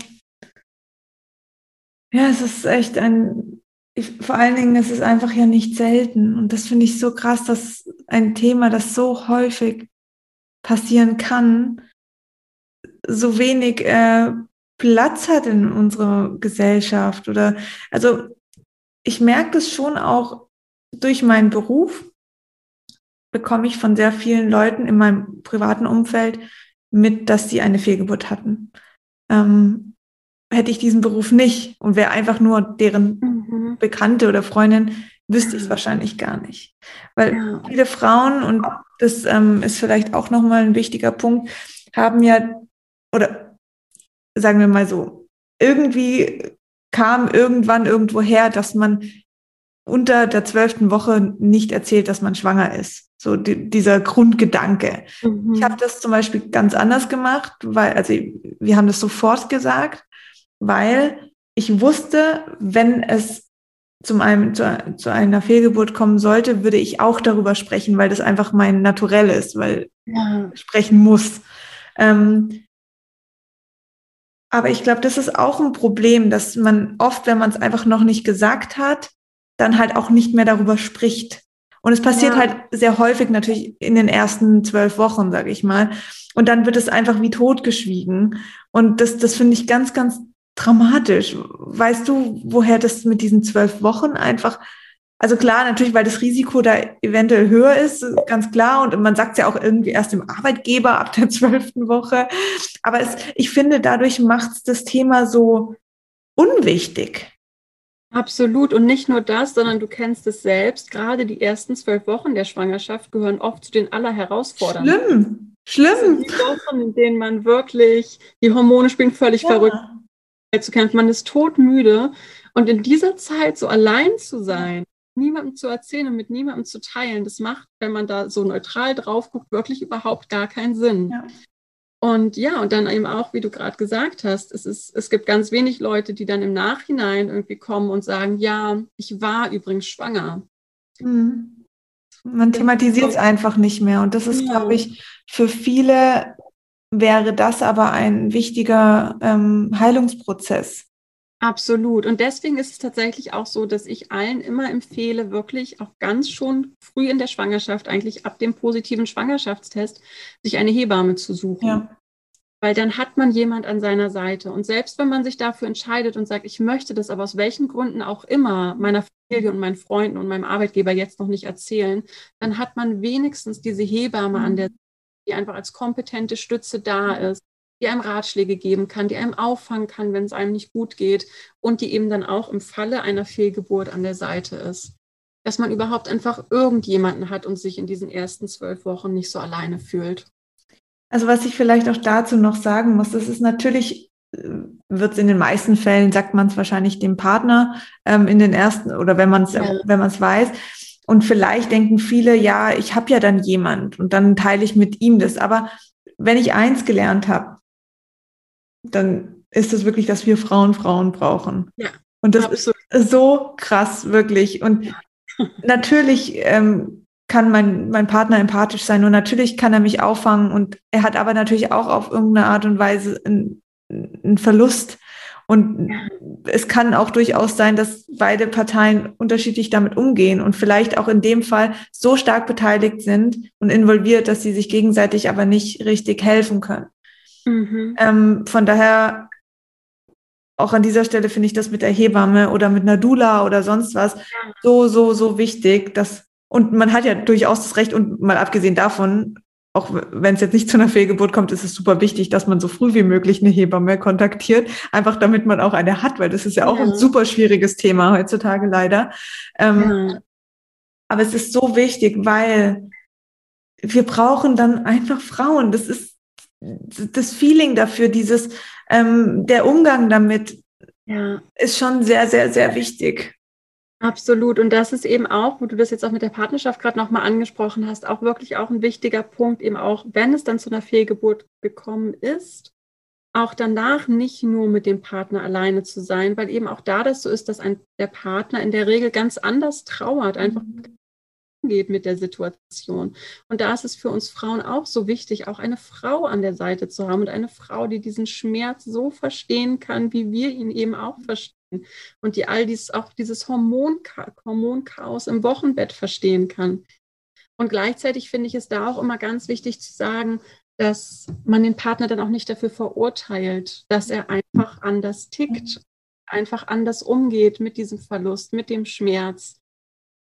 Ja, es ist echt ein, ich, vor allen Dingen, es ist einfach ja nicht selten. Und das finde ich so krass, dass ein Thema, das so häufig passieren kann, so wenig äh, Platz hat in unserer Gesellschaft. Oder also ich merke das schon auch durch meinen Beruf, bekomme ich von sehr vielen Leuten in meinem privaten Umfeld mit, dass sie eine Fehlgeburt hatten. Ähm, hätte ich diesen Beruf nicht und wäre einfach nur deren mhm. Bekannte oder Freundin, wüsste ich es wahrscheinlich gar nicht. Weil ja. viele Frauen, und das ähm, ist vielleicht auch nochmal ein wichtiger Punkt, haben ja, oder sagen wir mal so, irgendwie kam irgendwann irgendwo her, dass man unter der zwölften Woche nicht erzählt, dass man schwanger ist. So die, dieser Grundgedanke. Mhm. Ich habe das zum Beispiel ganz anders gemacht, weil, also wir haben das sofort gesagt, weil ich wusste, wenn es zum einem, zu, zu einer Fehlgeburt kommen sollte, würde ich auch darüber sprechen, weil das einfach mein Naturell ist, weil ja. sprechen muss. Ähm, aber ich glaube, das ist auch ein Problem, dass man oft, wenn man es einfach noch nicht gesagt hat, dann halt auch nicht mehr darüber spricht. Und es passiert ja. halt sehr häufig natürlich in den ersten zwölf Wochen, sage ich mal. Und dann wird es einfach wie totgeschwiegen. Und das, das finde ich ganz, ganz dramatisch. Weißt du, woher das mit diesen zwölf Wochen einfach, also klar, natürlich, weil das Risiko da eventuell höher ist, ganz klar. Und man sagt es ja auch irgendwie erst dem Arbeitgeber ab der *laughs* zwölften Woche. Aber es, ich finde, dadurch macht es das Thema so unwichtig. Absolut. Und nicht nur das, sondern du kennst es selbst. Gerade die ersten zwölf Wochen der Schwangerschaft gehören oft zu den allerherausforderndsten. Schlimm. Schlimm. die Wochen, in denen man wirklich, die Hormone spielen völlig ja. verrückt zu kämpfen. Man ist todmüde. Und in dieser Zeit so allein zu sein, niemandem zu erzählen und mit niemandem zu teilen, das macht, wenn man da so neutral drauf guckt, wirklich überhaupt gar keinen Sinn. Ja. Und ja, und dann eben auch, wie du gerade gesagt hast, es, ist, es gibt ganz wenig Leute, die dann im Nachhinein irgendwie kommen und sagen, ja, ich war übrigens schwanger. Mhm. Man thematisiert es einfach nicht mehr. Und das ist, ja. glaube ich, für viele wäre das aber ein wichtiger ähm, Heilungsprozess. Absolut. Und deswegen ist es tatsächlich auch so, dass ich allen immer empfehle, wirklich auch ganz schon früh in der Schwangerschaft, eigentlich ab dem positiven Schwangerschaftstest, sich eine Hebamme zu suchen. Ja. Weil dann hat man jemand an seiner Seite. Und selbst wenn man sich dafür entscheidet und sagt, ich möchte das aber aus welchen Gründen auch immer meiner Familie und meinen Freunden und meinem Arbeitgeber jetzt noch nicht erzählen, dann hat man wenigstens diese Hebamme an der Seite die einfach als kompetente Stütze da ist, die einem Ratschläge geben kann, die einem auffangen kann, wenn es einem nicht gut geht und die eben dann auch im Falle einer Fehlgeburt an der Seite ist. Dass man überhaupt einfach irgendjemanden hat und sich in diesen ersten zwölf Wochen nicht so alleine fühlt. Also was ich vielleicht auch dazu noch sagen muss, das ist natürlich, äh, wird es in den meisten Fällen, sagt man es wahrscheinlich dem Partner ähm, in den ersten oder wenn man es ja. wenn man es weiß. Und vielleicht denken viele, ja, ich habe ja dann jemand und dann teile ich mit ihm das. Aber wenn ich eins gelernt habe, dann ist es wirklich, dass wir Frauen Frauen brauchen. Ja, und das absolut. ist so krass, wirklich. Und *laughs* natürlich ähm, kann mein, mein Partner empathisch sein und natürlich kann er mich auffangen und er hat aber natürlich auch auf irgendeine Art und Weise einen, einen Verlust und es kann auch durchaus sein, dass beide Parteien unterschiedlich damit umgehen und vielleicht auch in dem Fall so stark beteiligt sind und involviert, dass sie sich gegenseitig aber nicht richtig helfen können. Mhm. Ähm, von daher auch an dieser Stelle finde ich das mit der Hebamme oder mit einer Dula oder sonst was so, so, so wichtig, dass und man hat ja durchaus das Recht und mal abgesehen davon, auch wenn es jetzt nicht zu einer Fehlgeburt kommt, ist es super wichtig, dass man so früh wie möglich eine Hebamme kontaktiert, einfach damit man auch eine hat, weil das ist ja auch ja. ein super schwieriges Thema heutzutage leider. Ähm, ja. Aber es ist so wichtig, weil wir brauchen dann einfach Frauen. Das ist das Feeling dafür, dieses ähm, der Umgang damit ja. ist schon sehr, sehr, sehr wichtig. Absolut. Und das ist eben auch, wo du das jetzt auch mit der Partnerschaft gerade nochmal angesprochen hast, auch wirklich auch ein wichtiger Punkt, eben auch, wenn es dann zu einer Fehlgeburt gekommen ist, auch danach nicht nur mit dem Partner alleine zu sein, weil eben auch da das so ist, dass ein, der Partner in der Regel ganz anders trauert, einfach mhm. geht mit der Situation. Und da ist es für uns Frauen auch so wichtig, auch eine Frau an der Seite zu haben und eine Frau, die diesen Schmerz so verstehen kann, wie wir ihn eben auch verstehen und die all dies, auch dieses Hormoncha Hormonchaos im Wochenbett verstehen kann. Und gleichzeitig finde ich es da auch immer ganz wichtig zu sagen, dass man den Partner dann auch nicht dafür verurteilt, dass er einfach anders tickt, einfach anders umgeht mit diesem Verlust, mit dem Schmerz.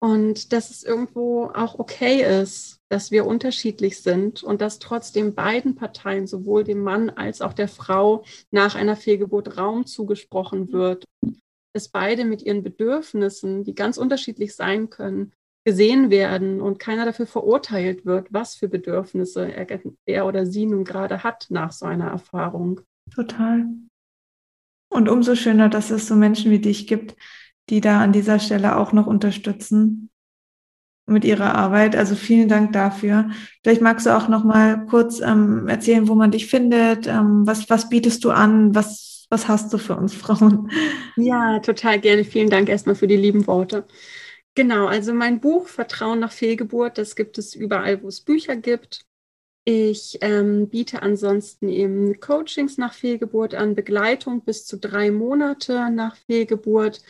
Und dass es irgendwo auch okay ist, dass wir unterschiedlich sind und dass trotzdem beiden Parteien, sowohl dem Mann als auch der Frau, nach einer Fehlgeburt Raum zugesprochen wird. Dass beide mit ihren Bedürfnissen, die ganz unterschiedlich sein können, gesehen werden und keiner dafür verurteilt wird, was für Bedürfnisse er, er oder sie nun gerade hat nach so einer Erfahrung. Total. Und umso schöner, dass es so Menschen wie dich gibt, die da an dieser Stelle auch noch unterstützen mit ihrer Arbeit. Also vielen Dank dafür. Vielleicht magst du auch noch mal kurz ähm, erzählen, wo man dich findet. Ähm, was, was bietest du an? Was, was hast du für uns Frauen? Ja, total gerne. Vielen Dank erstmal für die lieben Worte. Genau, also mein Buch Vertrauen nach Fehlgeburt, das gibt es überall, wo es Bücher gibt. Ich ähm, biete ansonsten eben Coachings nach Fehlgeburt an, Begleitung bis zu drei Monate nach Fehlgeburt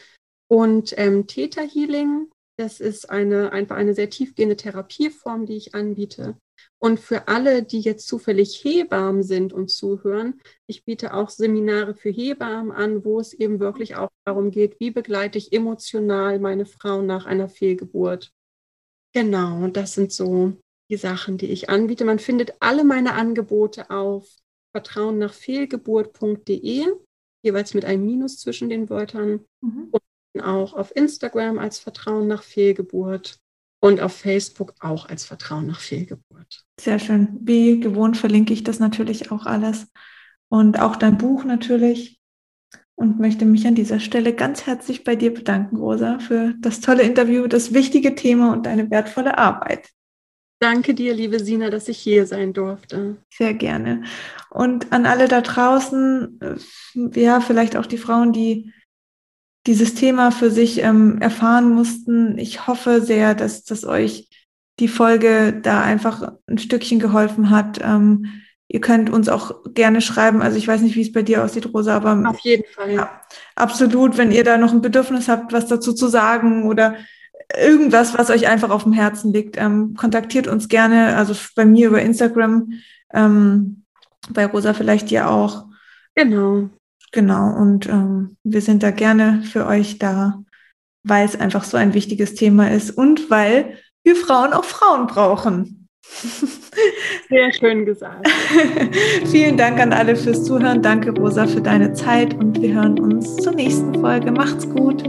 und ähm, Theta Healing. Das ist eine, einfach eine sehr tiefgehende Therapieform, die ich anbiete. Und für alle, die jetzt zufällig Hebammen sind und zuhören, ich biete auch Seminare für Hebammen an, wo es eben wirklich auch darum geht, wie begleite ich emotional meine Frau nach einer Fehlgeburt. Genau, das sind so die Sachen, die ich anbiete. Man findet alle meine Angebote auf vertrauennachfehlgeburt.de, jeweils mit einem Minus zwischen den Wörtern. Mhm. Und auch auf Instagram als Vertrauen nach Fehlgeburt und auf Facebook auch als Vertrauen nach Fehlgeburt. Sehr schön. Wie gewohnt verlinke ich das natürlich auch alles und auch dein Buch natürlich und möchte mich an dieser Stelle ganz herzlich bei dir bedanken, Rosa, für das tolle Interview, das wichtige Thema und deine wertvolle Arbeit. Danke dir, liebe Sina, dass ich hier sein durfte. Sehr gerne. Und an alle da draußen, äh, ja, vielleicht auch die Frauen, die dieses Thema für sich ähm, erfahren mussten. Ich hoffe sehr, dass das euch die Folge da einfach ein Stückchen geholfen hat. Ähm, ihr könnt uns auch gerne schreiben. Also ich weiß nicht, wie es bei dir aussieht, Rosa, aber auf jeden Fall. Ja, absolut, wenn ihr da noch ein Bedürfnis habt, was dazu zu sagen oder irgendwas, was euch einfach auf dem Herzen liegt, ähm, kontaktiert uns gerne. Also bei mir über Instagram, ähm, bei Rosa vielleicht ja auch. Genau. Genau, und ähm, wir sind da gerne für euch da, weil es einfach so ein wichtiges Thema ist und weil wir Frauen auch Frauen brauchen. *laughs* Sehr schön gesagt. *laughs* Vielen Dank an alle fürs Zuhören. Danke, Rosa, für deine Zeit und wir hören uns zur nächsten Folge. Macht's gut.